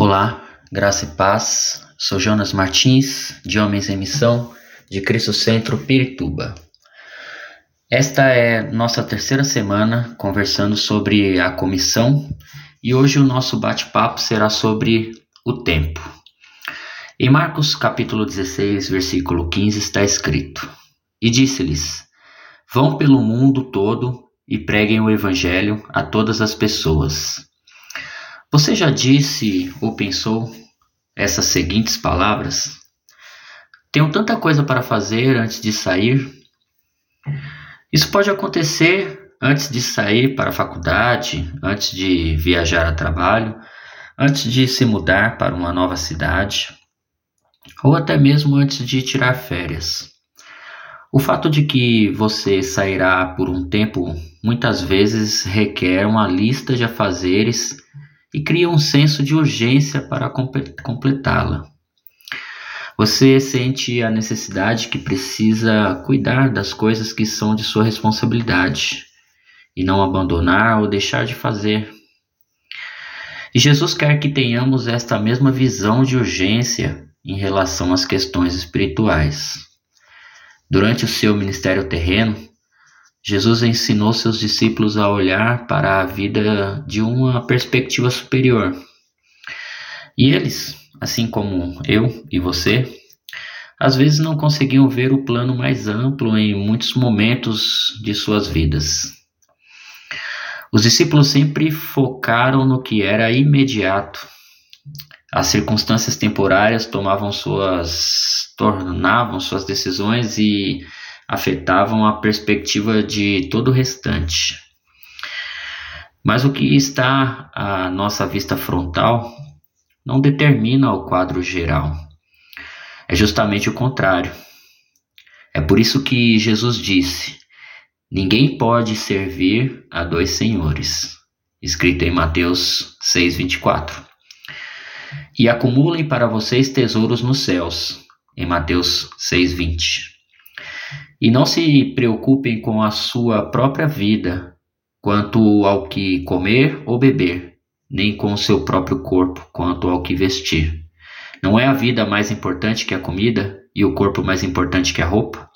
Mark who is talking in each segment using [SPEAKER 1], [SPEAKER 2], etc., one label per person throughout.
[SPEAKER 1] Olá, graça e paz. Sou Jonas Martins, de Homens em Missão, de Cristo Centro, Pirituba. Esta é nossa terceira semana conversando sobre a comissão e hoje o nosso bate-papo será sobre o tempo. Em Marcos capítulo 16, versículo 15 está escrito: E disse-lhes: Vão pelo mundo todo e preguem o evangelho a todas as pessoas. Você já disse ou pensou essas seguintes palavras? Tenho tanta coisa para fazer antes de sair. Isso pode acontecer antes de sair para a faculdade, antes de viajar a trabalho, antes de se mudar para uma nova cidade, ou até mesmo antes de tirar férias. O fato de que você sairá por um tempo muitas vezes requer uma lista de afazeres e cria um senso de urgência para completá-la. Você sente a necessidade que precisa cuidar das coisas que são de sua responsabilidade e não abandonar ou deixar de fazer. E Jesus quer que tenhamos esta mesma visão de urgência em relação às questões espirituais. Durante o seu ministério terreno, Jesus ensinou seus discípulos a olhar para a vida de uma perspectiva superior. E eles, assim como eu e você, às vezes não conseguiam ver o plano mais amplo em muitos momentos de suas vidas. Os discípulos sempre focaram no que era imediato. As circunstâncias temporárias tomavam suas tornavam suas decisões e afetavam a perspectiva de todo o restante. Mas o que está à nossa vista frontal não determina o quadro geral. É justamente o contrário. É por isso que Jesus disse: Ninguém pode servir a dois senhores. Escrito em Mateus 6:24. E acumulem para vocês tesouros nos céus. Em Mateus 6:20. E não se preocupem com a sua própria vida, quanto ao que comer ou beber, nem com o seu próprio corpo, quanto ao que vestir. Não é a vida mais importante que a comida e o corpo mais importante que a roupa?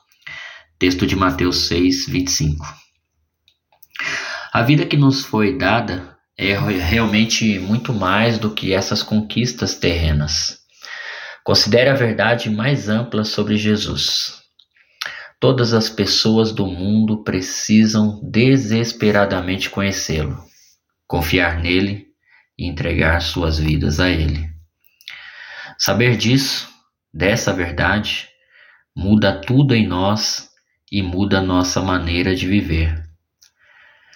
[SPEAKER 1] Texto de Mateus 6, 25. A vida que nos foi dada é realmente muito mais do que essas conquistas terrenas. Considere a verdade mais ampla sobre Jesus. Todas as pessoas do mundo precisam desesperadamente conhecê-lo, confiar nele e entregar suas vidas a ele. Saber disso, dessa verdade, muda tudo em nós e muda nossa maneira de viver.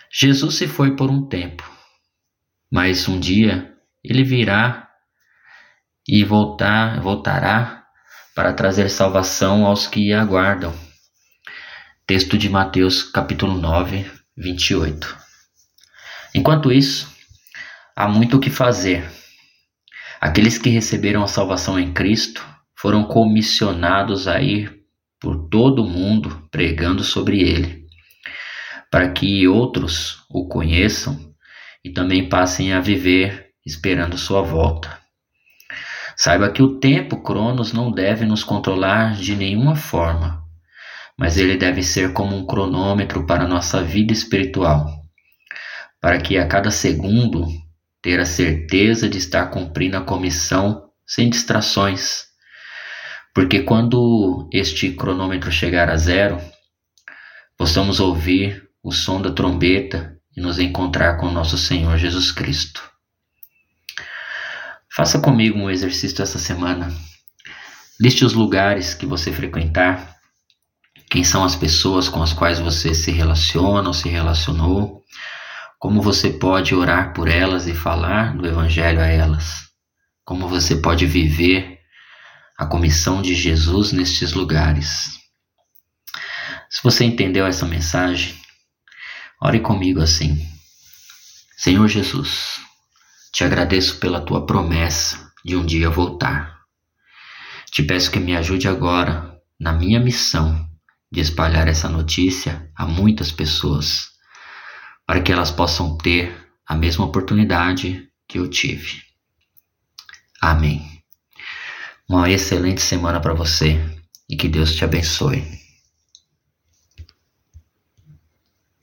[SPEAKER 1] Jesus se foi por um tempo, mas um dia ele virá e voltar, voltará para trazer salvação aos que aguardam. Texto de Mateus, capítulo 9, 28. Enquanto isso, há muito o que fazer. Aqueles que receberam a salvação em Cristo foram comissionados a ir por todo o mundo pregando sobre ele, para que outros o conheçam e também passem a viver esperando sua volta. Saiba que o tempo Cronos não deve nos controlar de nenhuma forma mas ele deve ser como um cronômetro para nossa vida espiritual, para que a cada segundo ter a certeza de estar cumprindo a comissão sem distrações. Porque quando este cronômetro chegar a zero, possamos ouvir o som da trombeta e nos encontrar com nosso Senhor Jesus Cristo. Faça comigo um exercício essa semana. Liste os lugares que você frequentar quem são as pessoas com as quais você se relaciona ou se relacionou, como você pode orar por elas e falar do Evangelho a elas, como você pode viver a comissão de Jesus nestes lugares. Se você entendeu essa mensagem, ore comigo assim. Senhor Jesus, te agradeço pela tua promessa de um dia voltar. Te peço que me ajude agora na minha missão de espalhar essa notícia a muitas pessoas, para que elas possam ter a mesma oportunidade que eu tive. Amém. Uma excelente semana para você e que Deus te abençoe.